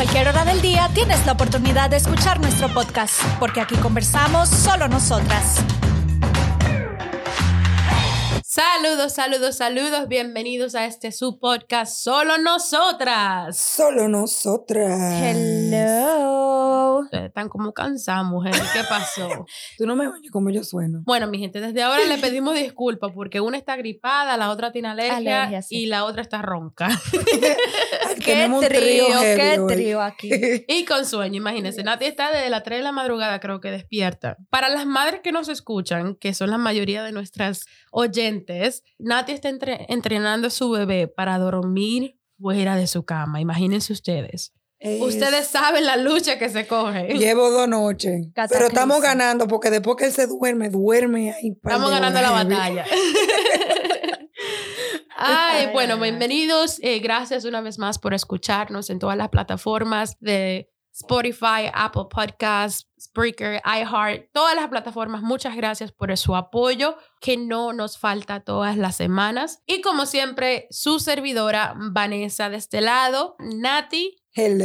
cualquier hora del día tienes la oportunidad de escuchar nuestro podcast, porque aquí conversamos solo nosotras. Saludos, saludos, saludos. Bienvenidos a este su podcast Solo Nosotras. Solo nosotras. Hello. Ustedes Están como cansadas, mujeres. ¿Qué pasó? Tú no me oyes como yo sueno. Bueno, mi gente, desde ahora le pedimos disculpas porque una está gripada, la otra tiene alergia, Alergia, sí. y la otra está ronca. Qué trío, qué trío aquí. y con sueño, imagínense. Nati está desde las 3 de la madrugada, creo que despierta. Para las madres que nos escuchan, que son la mayoría de nuestras oyentes, Nati está entre- entrenando a su bebé para dormir fuera de su cama. Imagínense ustedes. Es- Ustedes saben la lucha que se coge. Llevo dos noches. Pero estamos ganando porque después que él se duerme, duerme ahí. Estamos ganando la batalla. Ay, bueno, bienvenidos. Eh, gracias una vez más por escucharnos en todas las plataformas de Spotify, Apple Podcasts, Spreaker, iHeart, todas las plataformas. Muchas gracias por su apoyo que no nos falta todas las semanas. Y como siempre, su servidora Vanessa de este lado, Nati Hello.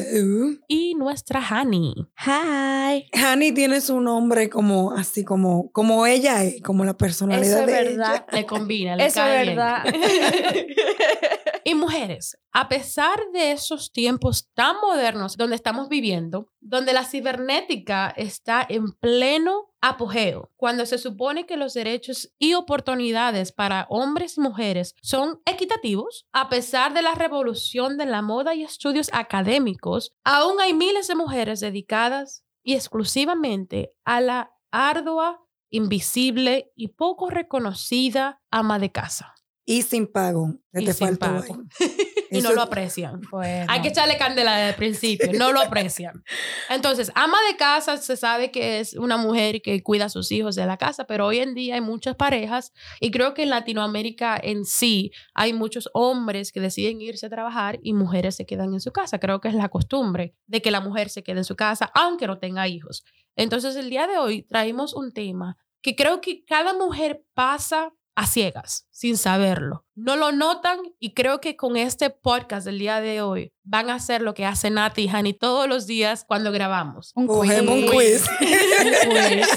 y nuestra Hani. Hi. Hani tiene su nombre como así como como ella es, como la personalidad Eso es de verdad. Le combina, le Eso cae es bien. y mujeres, a pesar de esos tiempos tan modernos donde estamos viviendo, donde la cibernética está en pleno apogeo, cuando se supone que los derechos y oportunidades para hombres y mujeres son equitativos, a pesar de la revolución de la moda y estudios académicos, aún hay miles de mujeres dedicadas y exclusivamente a la ardua, invisible y poco reconocida ama de casa. Y sin pago. Y te sin faltó pago. ahí. y no lo aprecian. Bueno. Hay que echarle candela desde el principio, no lo aprecian. Entonces, ama de casa se sabe que es una mujer que cuida a sus hijos de la casa, pero hoy en día hay muchas parejas y creo que en Latinoamérica en sí hay muchos hombres que deciden irse a trabajar y mujeres se quedan en su casa. Creo que es la costumbre de que la mujer se quede en su casa aunque no tenga hijos. Entonces, el día de hoy traemos un tema que creo que cada mujer pasa a ciegas, sin saberlo. No lo notan y creo que con este podcast del día de hoy van a hacer lo que hace Nati y Hani todos los días cuando grabamos. Un Cogemos un quiz. quiz.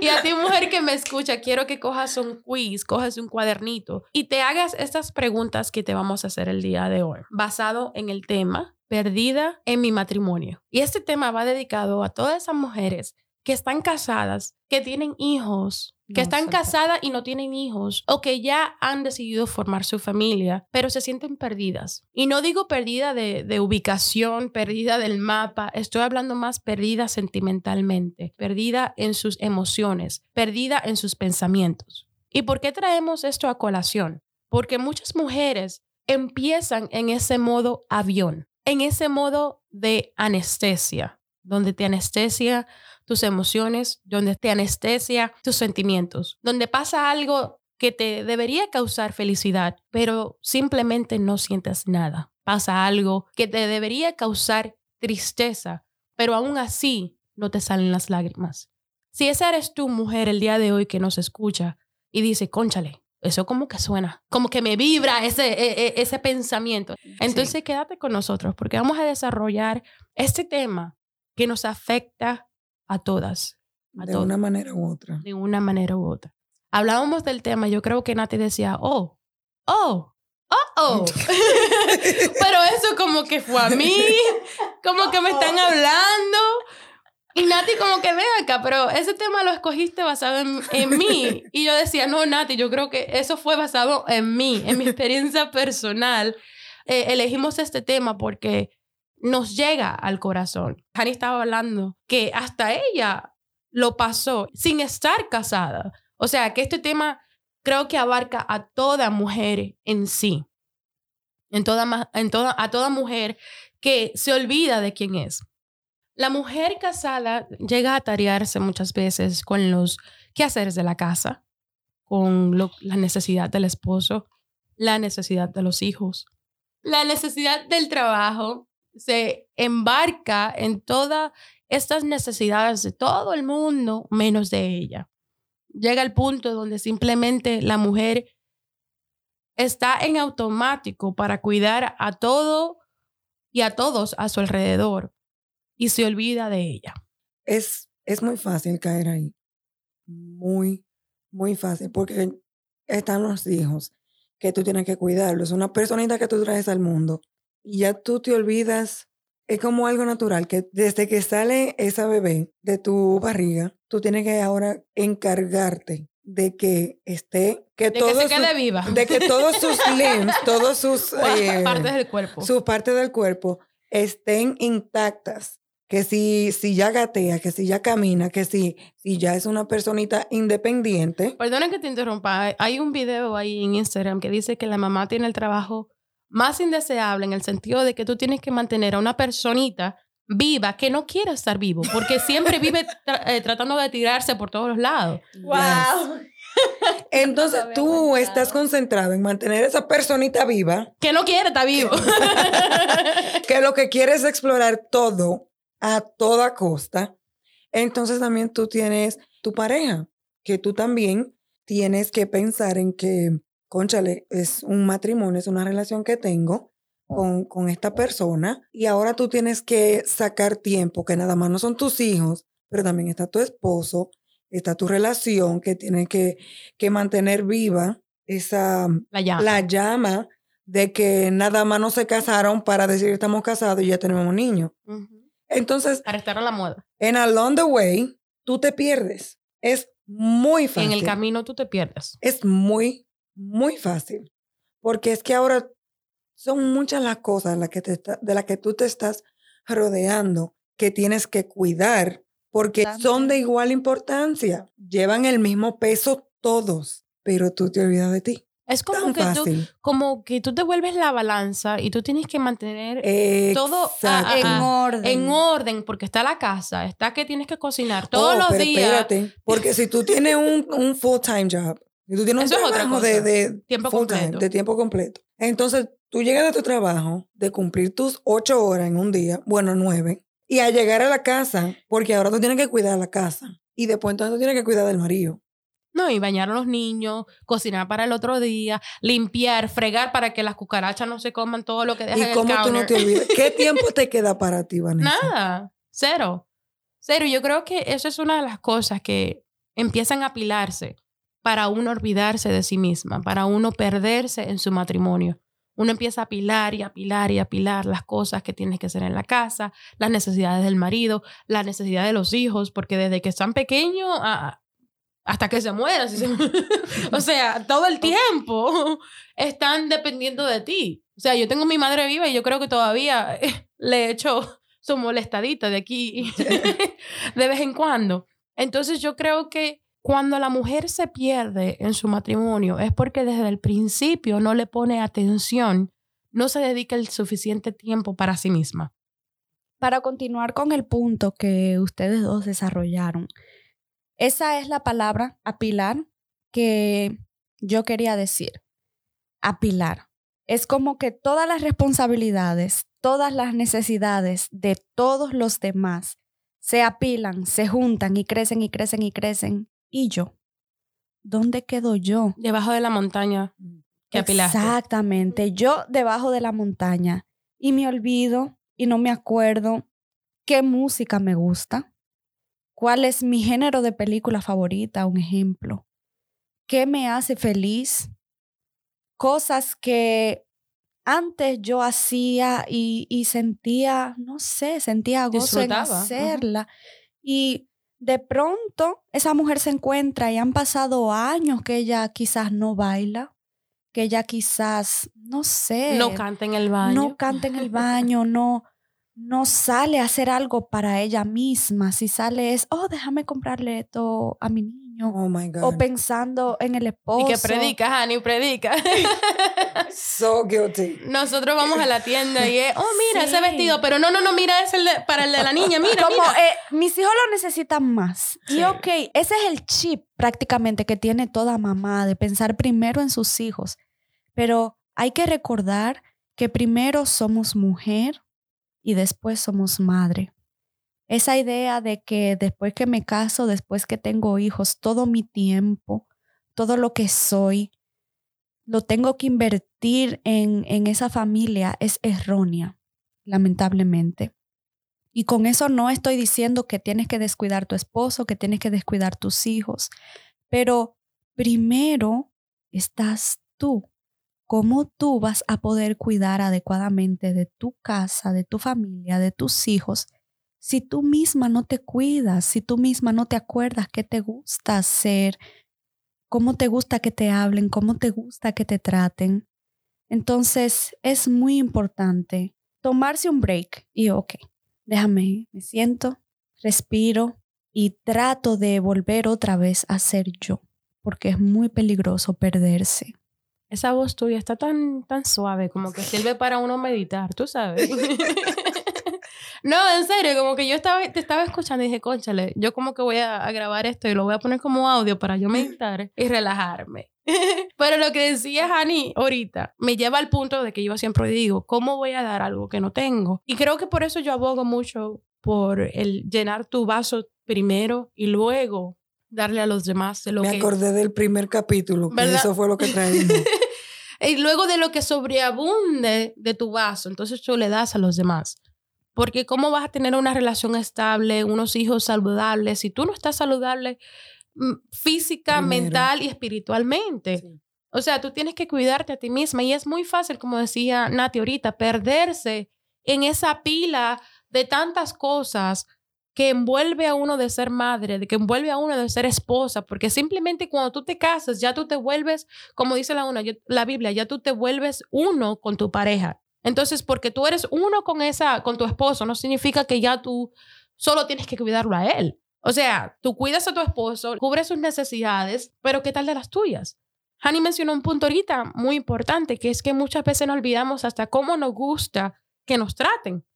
Y a ti, mujer que me escucha, quiero que cojas un quiz, cojas un cuadernito y te hagas estas preguntas que te vamos a hacer el día de hoy, basado en el tema perdida en mi matrimonio. Y este tema va dedicado a todas esas mujeres que están casadas, que tienen hijos, que No, están casadas y no tienen hijos, o que ya han decidido formar su familia, pero se sienten perdidas. Y no digo perdida de, de ubicación, perdida del mapa, estoy hablando más perdida sentimentalmente, perdida en sus emociones, perdida en sus pensamientos. ¿Y por qué traemos esto a colación? Porque muchas mujeres empiezan en ese modo avión, en ese modo de anestesia, donde te anestesia tus emociones, donde te anestesia tus sentimientos, donde pasa algo que te debería causar felicidad, pero simplemente no sientes nada. Pasa algo que te debería causar tristeza, pero aún así no te salen las lágrimas. Si esa eres tú, mujer, el día de hoy que nos escucha y dice, conchale, eso como que suena, como que me vibra ese, e- e- ese pensamiento. Entonces quédate con nosotros porque vamos a desarrollar este tema que nos afecta a todas, a De todas, una manera u otra. de una manera u otra. Hablábamos del tema, yo creo que Nati decía, oh, oh, oh, oh. Pero eso como que fue a mí, como que me están hablando. Y Nati como que ve acá, pero ese tema lo escogiste basado en, en mí. Y yo decía, no, Nati, yo creo que eso fue basado en mí, en mi experiencia personal. Eh, elegimos este tema porque nos llega al corazón. Hani estaba hablando que hasta ella lo pasó sin estar casada. O sea, que este tema creo que abarca a toda mujer en sí. En toda, a toda mujer que se olvida de quién es. La mujer casada llega a tarearse muchas veces con los quehaceres de la casa, con la necesidad del esposo, la necesidad de los hijos, la necesidad del trabajo. Se embarca en todas estas necesidades de todo el mundo menos de ella. Llega el punto donde simplemente la mujer está en automático para cuidar a todo y a todos a su alrededor y se olvida de ella. Es, es muy fácil caer ahí. Muy, muy fácil, porque están los hijos que tú tienes que cuidarlos. Una personita que tú traes al mundo y ya tú te olvidas. Es como algo natural que desde que sale esa bebé de tu barriga, tú tienes que ahora encargarte de que esté que De todo que se su- quede viva. de que todos sus limbs, todos sus eh, partes del cuerpo. sus partes del cuerpo estén intactas. Que si, si ya gatea, que si ya camina, que si, si ya es una personita independiente. Perdona que te interrumpa. Hay un video ahí en Instagram que dice que la mamá tiene el trabajo más indeseable en el sentido de que tú tienes que mantener a una personita viva que no quiere estar vivo, porque siempre vive tra- eh, tratando de tirarse por todos los lados. ¡Wow! Entonces tú pensado. estás concentrado en mantener esa personita viva, Que no quiere estar vivo. que lo que quiere es explorar todo a toda costa. Entonces también tú tienes tu pareja, que tú también tienes que pensar en que, conchale, es un matrimonio, es una relación que tengo con, con esta persona y ahora tú tienes que sacar tiempo, que nada más no son tus hijos, pero también está tu esposo, está tu relación que tiene que, que mantener viva esa, La llama. la llama de que nada más no se casaron para decir estamos casados y ya tenemos niños. Ujú. Entonces, Para estar a la moda. en Along the Way, tú te pierdes. Es muy fácil. En el camino tú te pierdes. Es muy, muy fácil. Porque es que ahora son muchas las cosas las que te está- de las que tú te estás rodeando que tienes que cuidar porque son de igual importancia. Llevan el mismo peso todos, pero tú te olvidas de ti. Es como Tan que, tú, como que tú te vuelves la balanza y tú tienes que mantener todo a-. En orden. en orden porque está la casa, está que tienes que cocinar todos Oh, los pero días. Espérate, porque si tú tienes un, un full-time job, si tú tienes un Eso trabajo de, de Tiempo completo. de tiempo completo, entonces tú llegas de tu trabajo, de cumplir tus ocho horas en un día, bueno, nueve, y a llegar a la casa, porque ahora tú tienes que cuidar la casa, y después entonces tú tienes que cuidar del marido. No, y bañar a los niños, cocinar para el otro día, limpiar, fregar para que las cucarachas no se coman todo lo que dejan ¿Y en el cómo tú no te olvidas? ¿Qué tiempo te queda para ti, Vanessa? Nada, cero. Cero. Yo creo que eso es una de las cosas que empiezan a apilarse para uno olvidarse de sí misma, para uno perderse en su matrimonio. Uno empieza a apilar y apilar y apilar las cosas que tienes que hacer en la casa, las necesidades del marido, las necesidades de los hijos, porque desde que están pequeños a- hasta que se mueran, si se- o sea, todo el tiempo están dependiendo de ti. O sea, yo tengo mi madre viva y yo creo que todavía le echo su molestadita de aquí de vez en cuando. Entonces yo creo que cuando la mujer se pierde en su matrimonio es porque desde el principio no le pone atención, no se dedica el suficiente tiempo para sí misma. Para continuar con el punto que ustedes dos desarrollaron, esa es la palabra apilar que yo quería decir. Apilar. Es como que todas las responsabilidades, todas las necesidades de todos los demás se apilan, se juntan y crecen y crecen y crecen. ¿Y yo? ¿Dónde quedo yo? Debajo de la montaña que apilaste. Exactamente. Yo debajo de la montaña y me olvido y no me acuerdo qué música me gusta, cuál es mi género de película favorita, un ejemplo, qué me hace feliz, cosas que antes yo hacía y, y sentía, no sé, sentía gozo en hacerla. Y de pronto esa mujer se encuentra y han pasado años que ella quizás no baila, que ella quizás, no sé, No canta en el baño. no canta en el baño, no, no sale a hacer algo para ella misma. Si sale es, oh, déjame comprarle esto a mi niño. Oh my God. O pensando en el esposo. y que predica, Hani, predica. So guilty. Nosotros vamos a la tienda y es, oh, mira ese vestido, pero no, no, no, mira, es el de- para el de la niña, mira, Como mira. eh, mis hijos lo necesitan más. Sí. Y ok, ese es el chip prácticamente que tiene toda mamá de pensar primero en sus hijos. Pero hay que recordar que primero somos mujer y después somos madre. Esa idea de que después que me caso, después que tengo hijos, todo mi tiempo, todo lo que soy, lo tengo que invertir en, en esa familia es errónea. lamentablemente. Y con eso no estoy diciendo que tienes que descuidar tu esposo, que tienes que descuidar tus hijos, pero primero estás tú. ¿Cómo tú vas a poder cuidar adecuadamente de tu casa, de tu familia, de tus hijos, si tú misma no te cuidas, si tú misma no te acuerdas qué te gusta hacer, cómo te gusta que te hablen, cómo te gusta que te traten? Entonces es muy importante tomarse un break y, ok, déjame, me siento, respiro y trato de volver otra vez a ser yo, porque es muy peligroso perderse. Esa voz tuya está tan, tan suave, como que sirve para uno meditar, tú sabes. no, en serio, como que yo estaba, te estaba escuchando y dije, conchale, yo como que voy a, a grabar esto y lo voy a poner como audio para yo meditar y relajarme. Pero lo que decía Hani ahorita me lleva al punto de que yo siempre digo, ¿cómo voy a dar algo que no tengo? Y creo que por eso yo abogo mucho por el llenar tu vaso primero y luego darle a los demás de lo Me que... acordé del primer capítulo, que ¿Verdad? eso fue lo que traímos. y luego de lo que sobreabunde de tu vaso, entonces tú le das a los demás. Porque ¿cómo vas a tener una relación estable, unos hijos saludables, si tú no estás saludable mm, física, Primero. mental y espiritualmente? Sí. O sea, tú tienes que cuidarte a ti misma y es muy fácil, como decía Nati ahorita, perderse en esa pila de tantas cosas que envuelve a uno de ser madre, de que envuelve a uno de ser esposa, porque simplemente cuando tú te casas, ya tú te vuelves, como dice la, una, la Biblia, ya tú te vuelves uno con tu pareja. Entonces, porque tú eres uno con esa, con tu esposo, no significa que ya tú solo tienes que cuidarlo a él. O sea, tú cuidas a tu esposo, cubres sus necesidades, pero ¿qué tal de las tuyas? Hani mencionó un punto ahorita muy importante, que es que muchas veces nos olvidamos hasta cómo nos gusta que nos traten,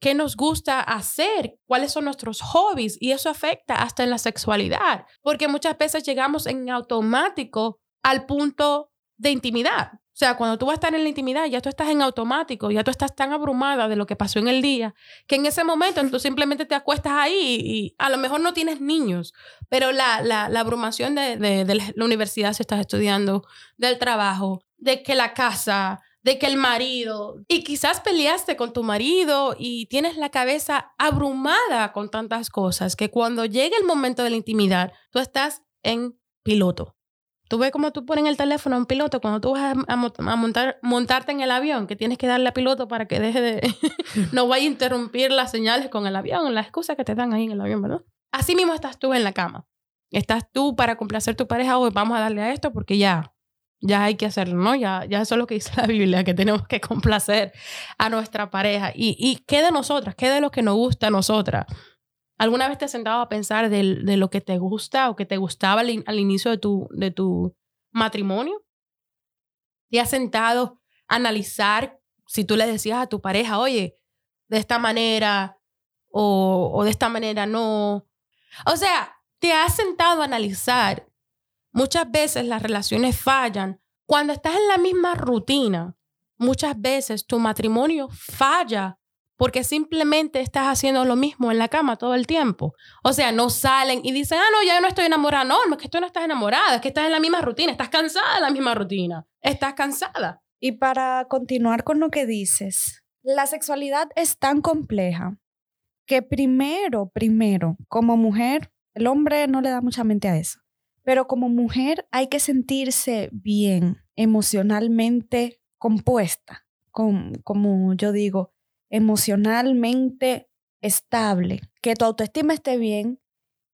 qué nos gusta hacer, cuáles son nuestros hobbies, y eso afecta hasta en la sexualidad, porque muchas veces llegamos en automático al punto de intimidad. O sea, cuando tú vas a estar en la intimidad, ya tú estás en automático, ya tú estás tan abrumada de lo que pasó en el día, que en ese momento tú simplemente te acuestas ahí y a lo mejor no tienes niños, pero la, la, la abrumación de, de, la universidad si estás estudiando, del trabajo, de que la casa, de que el marido, y quizás peleaste con tu marido y tienes la cabeza abrumada con tantas cosas, que cuando llegue el momento de la intimidad, tú estás en piloto. Tú ves cómo tú pones el teléfono en piloto cuando tú vas a, a mo- a montar, montarte en el avión, que tienes que darle a piloto para que deje de... no vaya a interrumpir las señales con el avión, las excusas que te dan ahí en el avión, ¿verdad? Así mismo estás tú en la cama. Estás tú para complacer tu pareja, hoy vamos a darle a esto porque ya, ya hay que hacerlo, ¿no? Ya, ya eso es lo que dice la Biblia, que tenemos que complacer a nuestra pareja. ¿Y, y qué de nosotras? ¿Qué de lo que nos gusta a nosotras? ¿Alguna vez te has sentado a pensar de, lo que te gusta o que te gustaba al inicio de tu, de tu matrimonio? ¿Te has sentado a analizar si tú le decías a tu pareja, oye, de esta manera o, o de esta manera no? O sea, te has sentado a analizar. Muchas veces las relaciones fallan cuando estás en la misma rutina. Muchas veces tu matrimonio falla porque simplemente estás haciendo lo mismo en la cama todo el tiempo. O sea, no salen y dicen, ah, no, ya no estoy enamorada. No, no es que tú no estás enamorada, es que estás en la misma rutina, estás cansada de la misma rutina, estás cansada. Y para continuar con lo que dices, la sexualidad es tan compleja que primero, primero, como mujer, el hombre no le da mucha mente a eso, pero como mujer hay que sentirse bien, emocionalmente compuesta, como yo digo, emocionalmente estable, que tu autoestima esté bien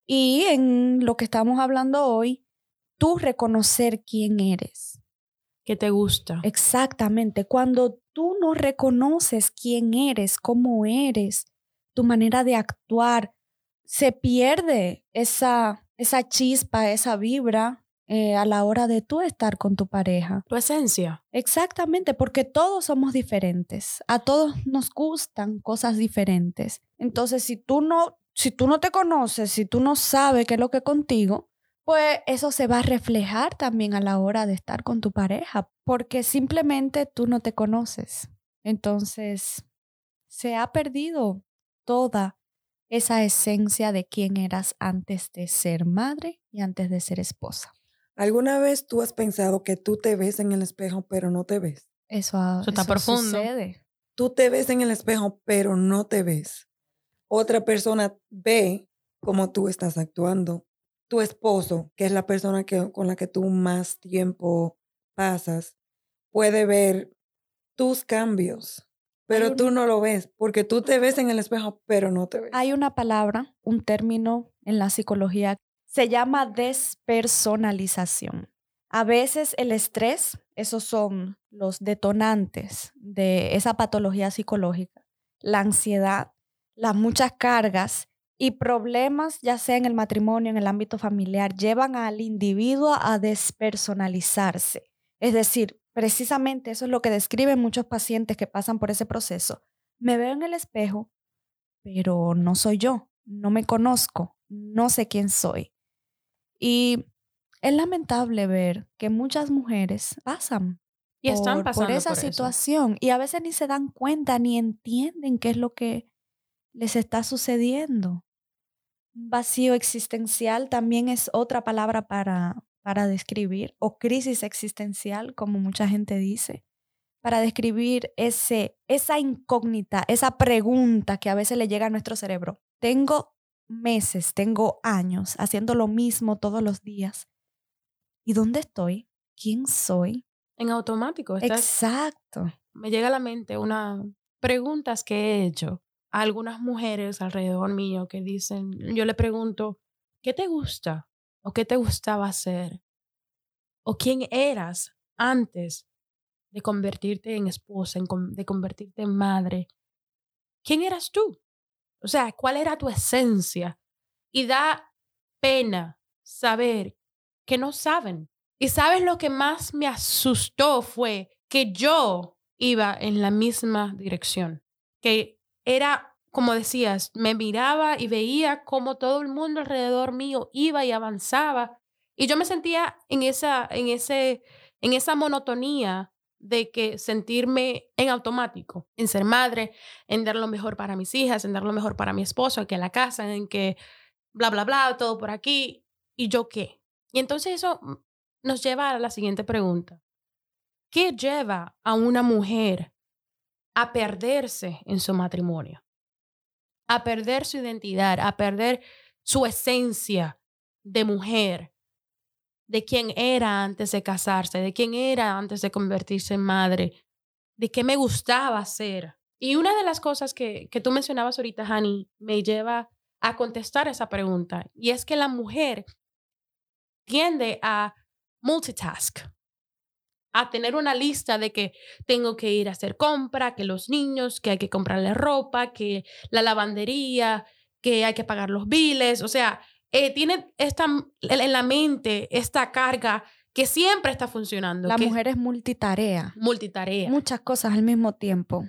y en lo que estamos hablando hoy, tú reconocer quién eres. ¿Qué te gusta? Exactamente. Cuando tú no reconoces quién eres, cómo eres, tu manera de actuar, se pierde esa, esa chispa, esa vibra eh, a la hora de tú estar con tu pareja. Tu esencia. Exactamente, porque todos somos diferentes. A todos nos gustan cosas diferentes. Entonces, si tú no, si tú no te conoces, si tú no sabes qué es lo que es contigo, pues eso se va a reflejar también a la hora de estar con tu pareja, porque simplemente tú no te conoces. Entonces, se ha perdido toda esa esencia de quién eras antes de ser madre y antes de ser esposa. ¿Alguna vez tú has pensado que tú te ves en el espejo pero no te ves? Eso, Eso está eso profundo. sucede. tú te ves en el espejo, pero no te ves. Otra persona ve cómo tú estás actuando. Tu esposo, que es la persona que, con la que tú más tiempo pasas, puede ver tus cambios, pero un- tú no lo ves, porque tú te ves en el espejo, pero no te ves. Hay una palabra, un término en la psicología, se llama despersonalización. A veces el estrés, esos son los detonantes de esa patología psicológica, la ansiedad, las muchas cargas y problemas, ya sea en el matrimonio, en el ámbito familiar, llevan al individuo a despersonalizarse. Es decir, precisamente eso es lo que describen muchos pacientes que pasan por ese proceso. Me veo en el espejo, pero no soy yo, no me conozco, no sé quién soy. Y es lamentable ver que muchas mujeres pasan Y están por, esa por eso. situación y a veces ni se dan cuenta ni entienden qué es lo que les está sucediendo. Un vacío existencial también es otra palabra para, para describir, o crisis existencial, como mucha gente dice, para describir ese, esa incógnita, esa pregunta que a veces le llega a nuestro cerebro. Tengo meses, tengo años haciendo lo mismo todos los días. ¿Y dónde estoy? ¿Quién soy? En automático. estás- Exacto. me llega a la mente unas preguntas que he hecho a algunas mujeres alrededor mío que dicen, yo le pregunto, ¿qué te gusta? ¿O qué te gustaba hacer? ¿O quién eras antes de convertirte en esposa, en de convertirte en madre? ¿Quién eras tú? O sea, ¿cuál era tu esencia? Y da pena saber que no saben. Y sabes lo que más me asustó fue que yo iba en la misma dirección, que era, como decías, me miraba y veía cómo todo el mundo alrededor mío iba y avanzaba. Y yo me sentía en esa, en ese, en esa monotonía de que sentirme en automático, en ser madre, en dar lo mejor para mis hijas, en dar lo mejor para mi esposo, que la casa, en que bla, bla, bla, todo por aquí. ¿Y yo qué? Y entonces eso mm, nos lleva a la siguiente pregunta. ¿Qué lleva a una mujer a perderse en su matrimonio? A perder su identidad, a perder su esencia de mujer, de quién era antes de casarse, de quién era antes de convertirse en madre, de qué me gustaba hacer. Y una de las cosas que, que tú mencionabas ahorita, Hani, me lleva a contestar esa pregunta, y es que la mujer tiende a multitask, a tener una lista de que tengo que ir a hacer compra, que los niños, que hay que comprarle ropa, que la lavandería, que hay que pagar los biles, o sea, eh, tiene esta, en la mente esta carga que siempre está funcionando. La que mujer es multitarea, multitarea. muchas cosas al mismo tiempo.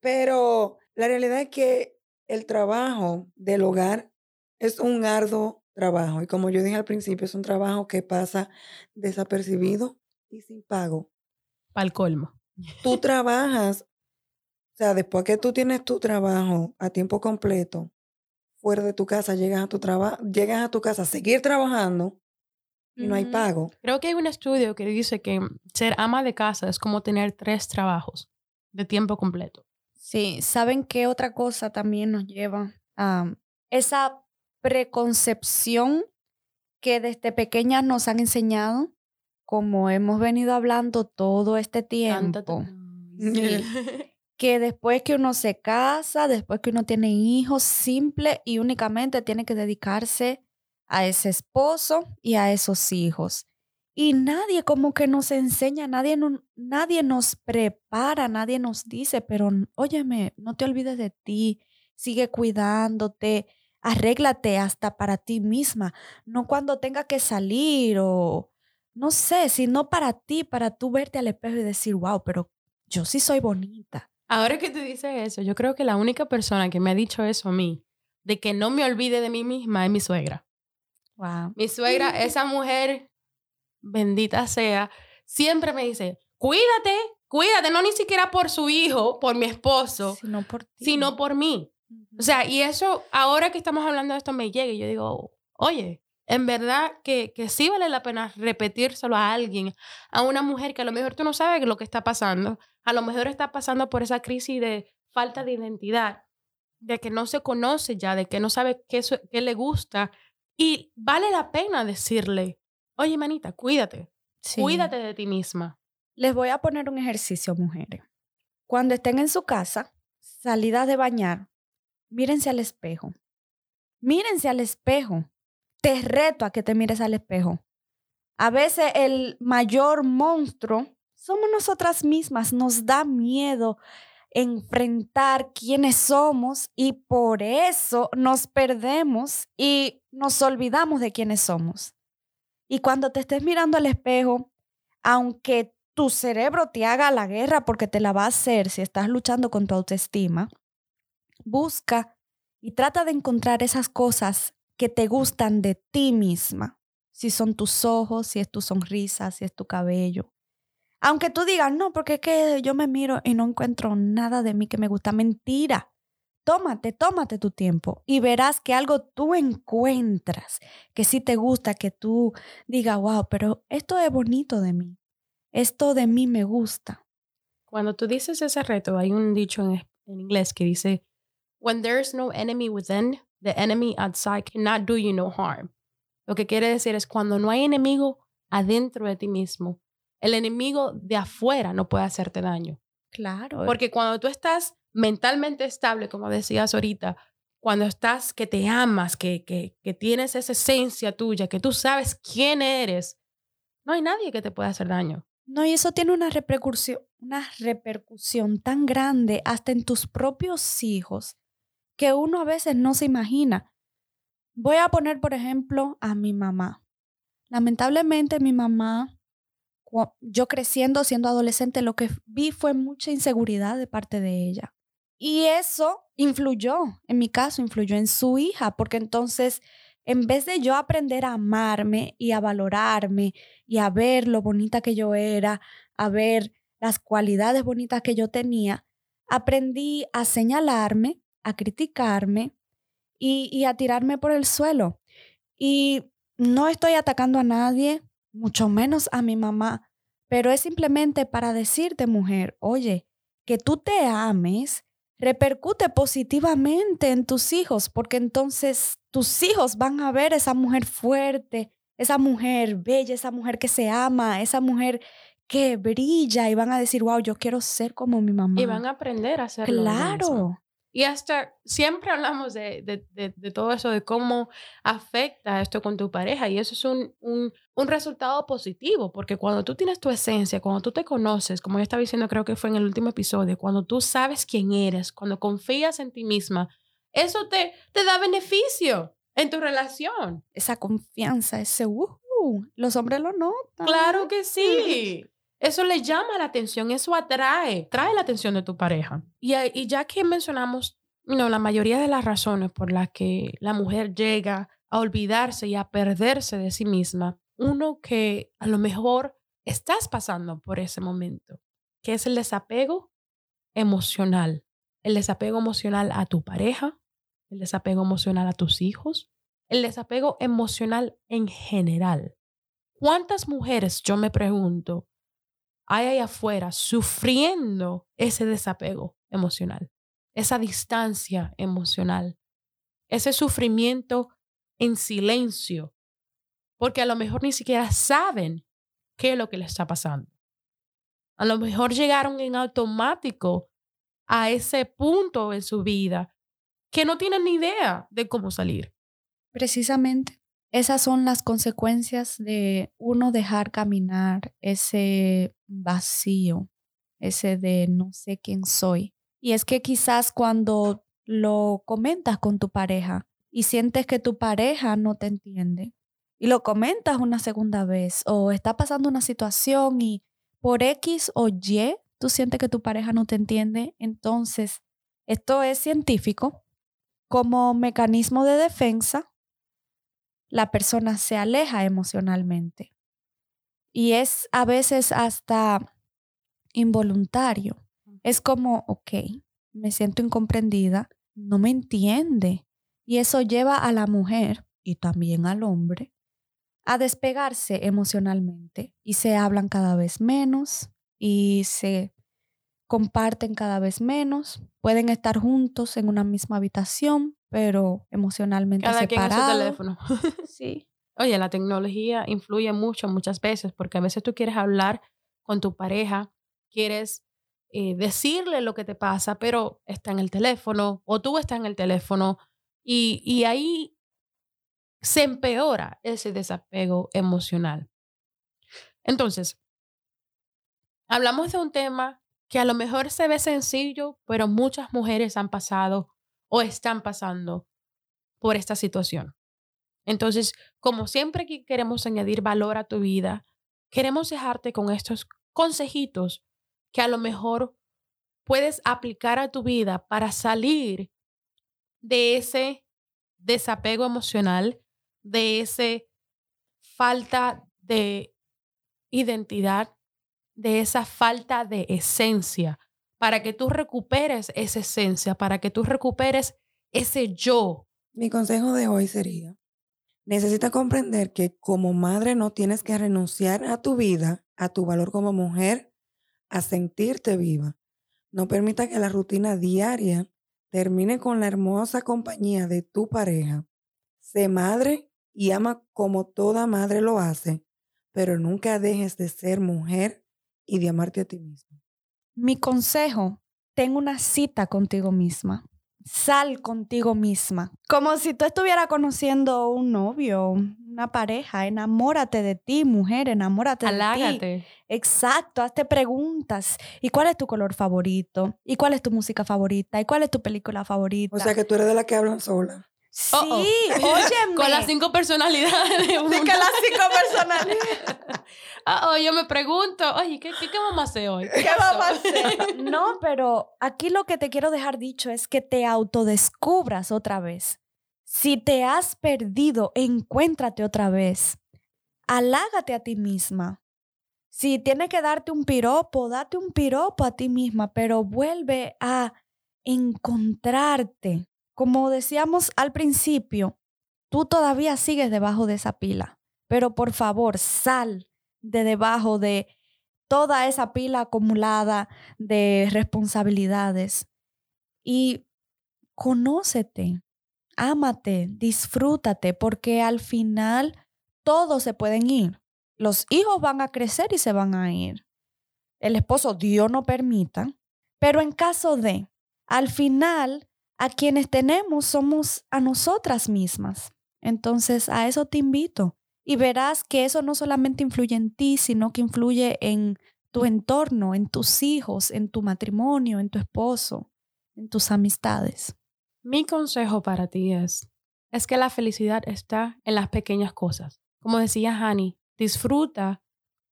Pero la realidad es que el trabajo del hogar es un arduo trabajo. Y como yo dije al principio, es un trabajo que pasa desapercibido y sin pago. Para el colmo. Tú trabajas, o sea, después que tú tienes tu trabajo a tiempo completo, fuera de tu casa, llegas a tu trabajo, llegas a tu casa a seguir trabajando y no hay pago. Creo que hay un estudio que dice que ser ama de casa es como tener tres trabajos de tiempo completo. Sí, ¿saben qué otra cosa también nos lleva a esa preconcepción que desde pequeñas nos han enseñado, como hemos venido hablando todo este tiempo? Tanta- Sí. que después que uno se casa, después que uno tiene hijos, simple y únicamente tiene que dedicarse a ese esposo y a esos hijos. Y nadie como que nos enseña, nadie, no- nadie nos prepara, nadie nos dice, pero óyeme, no te olvides de ti, sigue cuidándote, arréglate hasta para ti misma, no cuando tenga que salir o no sé, sino para ti, para tú verte al espejo y decir, wow, pero yo sí soy bonita. Ahora que tú dices eso, yo creo que la única persona que me ha dicho eso a mí, de que no me olvide de mí misma, es mi suegra. Wow. Mi suegra, esa mujer, bendita sea, siempre me dice, cuídate, cuídate, no ni siquiera por su hijo, por mi esposo, Sino por ti. sino por mí. O sea, y eso, ahora que estamos hablando de esto, me llega y yo digo, oye, en verdad que, que sí vale la pena repetírselo a alguien, a una mujer que a lo mejor tú no sabes lo que está pasando, a lo mejor está pasando por esa crisis de falta de identidad, de que no se conoce ya, de que no sabe qué, qué le gusta. Y vale la pena decirle, oye, manita, cuídate, Sí. cuídate de ti misma. Les voy a poner un ejercicio, mujeres. Cuando estén en su casa, salidas de bañar, mírense al espejo. Mírense al espejo. Te reto a que te mires al espejo. A veces el mayor monstruo somos nosotras mismas. Nos da miedo enfrentar quiénes somos y por eso nos perdemos y nos olvidamos de quiénes somos. Y cuando te estés mirando al espejo, aunque tu cerebro te haga la guerra porque te la va a hacer si estás luchando con tu autoestima, busca y trata de encontrar esas cosas que te gustan de ti misma. Si son tus ojos, si es tu sonrisa, si es tu cabello. Aunque tú digas, no, porque es que yo me miro y no encuentro nada de mí que me gusta. Mentira. Tómate, tómate tu tiempo y verás que algo tú encuentras que sí te gusta, que tú digas, wow, pero esto es bonito de mí. Esto de mí me gusta. Cuando tú dices ese reto, hay un dicho en, en inglés que dice, When there's no enemy within, the enemy outside cannot do you no harm. Lo que quiere decir es cuando no hay enemigo adentro de ti mismo, el enemigo de afuera no puede hacerte daño. Claro. Porque cuando tú estás mentalmente estable, como decías ahorita, cuando estás que te amas, que, que, que tienes esa esencia tuya, que tú sabes quién eres, no hay nadie que te pueda hacer daño. No, y eso tiene una repercusión, una repercusión tan grande hasta en tus propios hijos que uno a veces no se imagina. Voy a poner, por ejemplo, a mi mamá. Lamentablemente mi mamá, yo creciendo, siendo adolescente, lo que vi fue mucha inseguridad de parte de ella. Y eso influyó, en mi caso, influyó en su hija, porque entonces, en vez de yo aprender a amarme y a valorarme y a ver lo bonita que yo era, a ver las cualidades bonitas que yo tenía, aprendí a señalarme, a criticarme y, y a tirarme por el suelo. Y no estoy atacando a nadie, mucho menos a mi mamá, pero es simplemente para decirte, mujer, oye, que tú te ames repercute positivamente en tus hijos, porque entonces tus hijos van a ver esa mujer fuerte, esa mujer bella, esa mujer que se ama, esa mujer que brilla y van a decir, wow, yo quiero ser como mi mamá. Y van a aprender a mismos. Claro. Y hasta siempre hablamos de, de, de, de todo eso, de cómo afecta esto con tu pareja. Y eso es un, un, un resultado positivo, porque cuando tú tienes tu esencia, cuando tú te conoces, como yo estaba diciendo, creo que fue en el último episodio, cuando tú sabes quién eres, cuando confías en ti misma, eso te, te da beneficio en tu relación. Esa confianza, ese uh, los hombres lo notan. Claro que sí. Eso le llama la atención, eso atrae, trae la atención de tu pareja. Y, y ya que mencionamos no, la mayoría de las razones por las que la mujer llega a olvidarse y a perderse de sí misma, uno que a lo mejor estás pasando por ese momento, que es el desapego emocional. El desapego emocional a tu pareja, el desapego emocional a tus hijos, el desapego emocional en general. ¿Cuántas mujeres, yo me pregunto, hay ahí afuera sufriendo ese desapego emocional, esa distancia emocional, ese sufrimiento en silencio? Porque a lo mejor ni siquiera saben qué es lo que les está pasando. A lo mejor llegaron en automático a ese punto en su vida que no tienen ni idea de cómo salir. Precisamente, esas son las consecuencias de uno dejar caminar ese vacío, ese de no sé quién soy. Y es que quizás cuando lo comentas con tu pareja y sientes que tu pareja no te entiende y lo comentas una segunda vez o está pasando una situación y por X o Y tú sientes que tu pareja no te entiende, entonces esto es científico. Como mecanismo de defensa, la persona se aleja emocionalmente. Y es a veces hasta involuntario. Es como, ok, me siento incomprendida, no me entiende. Y eso lleva a la mujer y también al hombre a despegarse emocionalmente y se hablan cada vez menos y se comparten cada vez menos, pueden estar juntos en una misma habitación, pero emocionalmente Cada quien en su teléfono. Sí. Oye, la tecnología influye mucho muchas veces porque a veces tú quieres hablar con tu pareja, quieres eh, decirle lo que te pasa, pero está en el teléfono o tú estás en el teléfono y, y ahí se empeora ese desapego emocional. Entonces, hablamos de un tema que a lo mejor se ve sencillo, pero muchas mujeres han pasado o están pasando por esta situación. Entonces, como siempre que queremos añadir valor a tu vida, queremos dejarte con estos consejitos que a lo mejor puedes aplicar a tu vida para salir de ese desapego emocional, de ese falta de identidad, de esa falta de esencia, para que tú recuperes esa esencia, para que tú recuperes ese yo. Mi consejo de hoy sería, necesitas comprender que como madre no tienes que renunciar a tu vida, a tu valor como mujer, a sentirte viva. No permita que la rutina diaria termine con la hermosa compañía de tu pareja. Sé madre y ama como toda madre lo hace, pero nunca dejes de ser mujer y de amarte a ti misma. Mi consejo, ten una cita contigo misma. Sal contigo misma. Como si tú estuvieras conociendo un novio, una pareja. Enamórate de ti, mujer, enamórate de ti. Alágate. Exacto, hazte preguntas. ¿Y cuál es tu color favorito? ¿Y cuál es tu música favorita? ¿Y cuál es tu película favorita? O sea que tú eres de la que hablan sola. Sí, Oh, oh. óyeme. Con las cinco personalidades de Sí, que las cinco personalidades. Ah, oh, yo me pregunto, oye, ¿qué, qué, qué vamos a hacer hoy? ¿Qué vamos a hacer? No, pero aquí lo que te quiero dejar dicho es que te autodescubras otra vez. Si te has perdido, encuéntrate otra vez. Alágate a ti misma. Si tienes que darte un piropo, date un piropo a ti misma, pero vuelve a encontrarte. Como decíamos al principio, tú todavía sigues debajo de esa pila, pero por favor, sal de debajo de toda esa pila acumulada de responsabilidades y conócete, ámate, disfrútate, porque al final todos se pueden ir. Los hijos van a crecer y se van a ir. El esposo, Dios no permita, pero en caso de, al final, a quienes tenemos somos a nosotras mismas. Entonces, a eso te invito y verás que eso no solamente influye en ti, sino que influye en tu entorno, en tus hijos, en tu matrimonio, en tu esposo, en tus amistades. Mi consejo para ti es, es que la felicidad está en las pequeñas cosas. Como decía Hani, disfruta,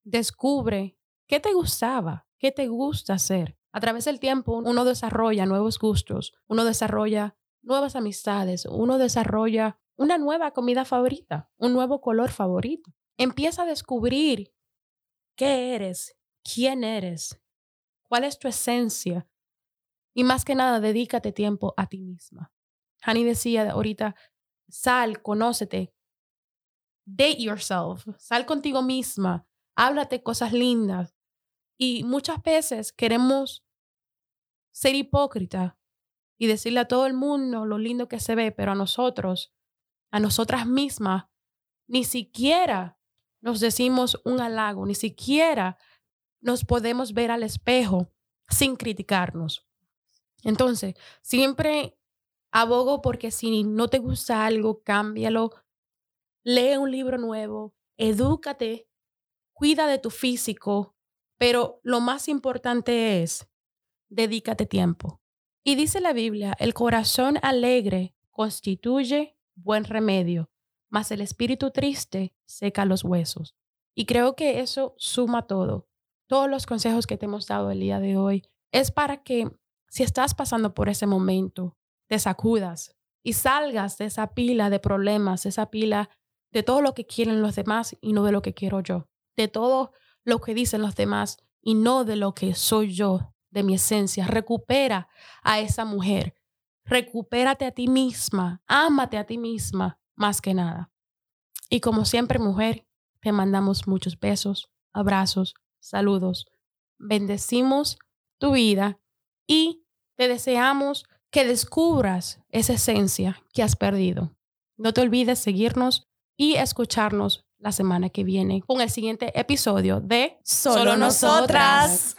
descubre qué te gustaba, qué te gusta hacer. A través del tiempo uno desarrolla nuevos gustos, uno desarrolla nuevas amistades, uno desarrolla una nueva comida favorita, un nuevo color favorito. Empieza a descubrir qué eres, quién eres, cuál es tu esencia. Y más que nada, dedícate tiempo a ti misma. Hani decía ahorita, sal, conócete, date yourself, sal contigo misma, háblate cosas lindas. Y muchas veces queremos ser hipócrita y decirle a todo el mundo lo lindo que se ve, pero a nosotros, a nosotras mismas, ni siquiera nos decimos un halago, ni siquiera nos podemos ver al espejo sin criticarnos. Entonces, siempre abogo porque si no te gusta algo, cámbialo, lee un libro nuevo, edúcate, cuida de tu físico, pero lo más importante es, dedícate tiempo. Y dice la Biblia, el corazón alegre constituye buen remedio, mas el espíritu triste seca los huesos. Y creo que eso suma todo. Todos los consejos que te hemos dado el día de hoy es para que si estás pasando por ese momento, te sacudas y salgas de esa pila de problemas, de esa pila de todo lo que quieren los demás y no de lo que quiero yo, de todo lo que dicen los demás y no de lo que soy yo, de mi esencia. Recupera a esa mujer, recupérate a ti misma, ámate a ti misma más que nada. Y como siempre, mujer, te mandamos muchos besos, abrazos, saludos. Bendecimos tu vida y te deseamos que descubras esa esencia que has perdido. No te olvides seguirnos y escucharnos la semana que viene con el siguiente episodio de Solo nosotras.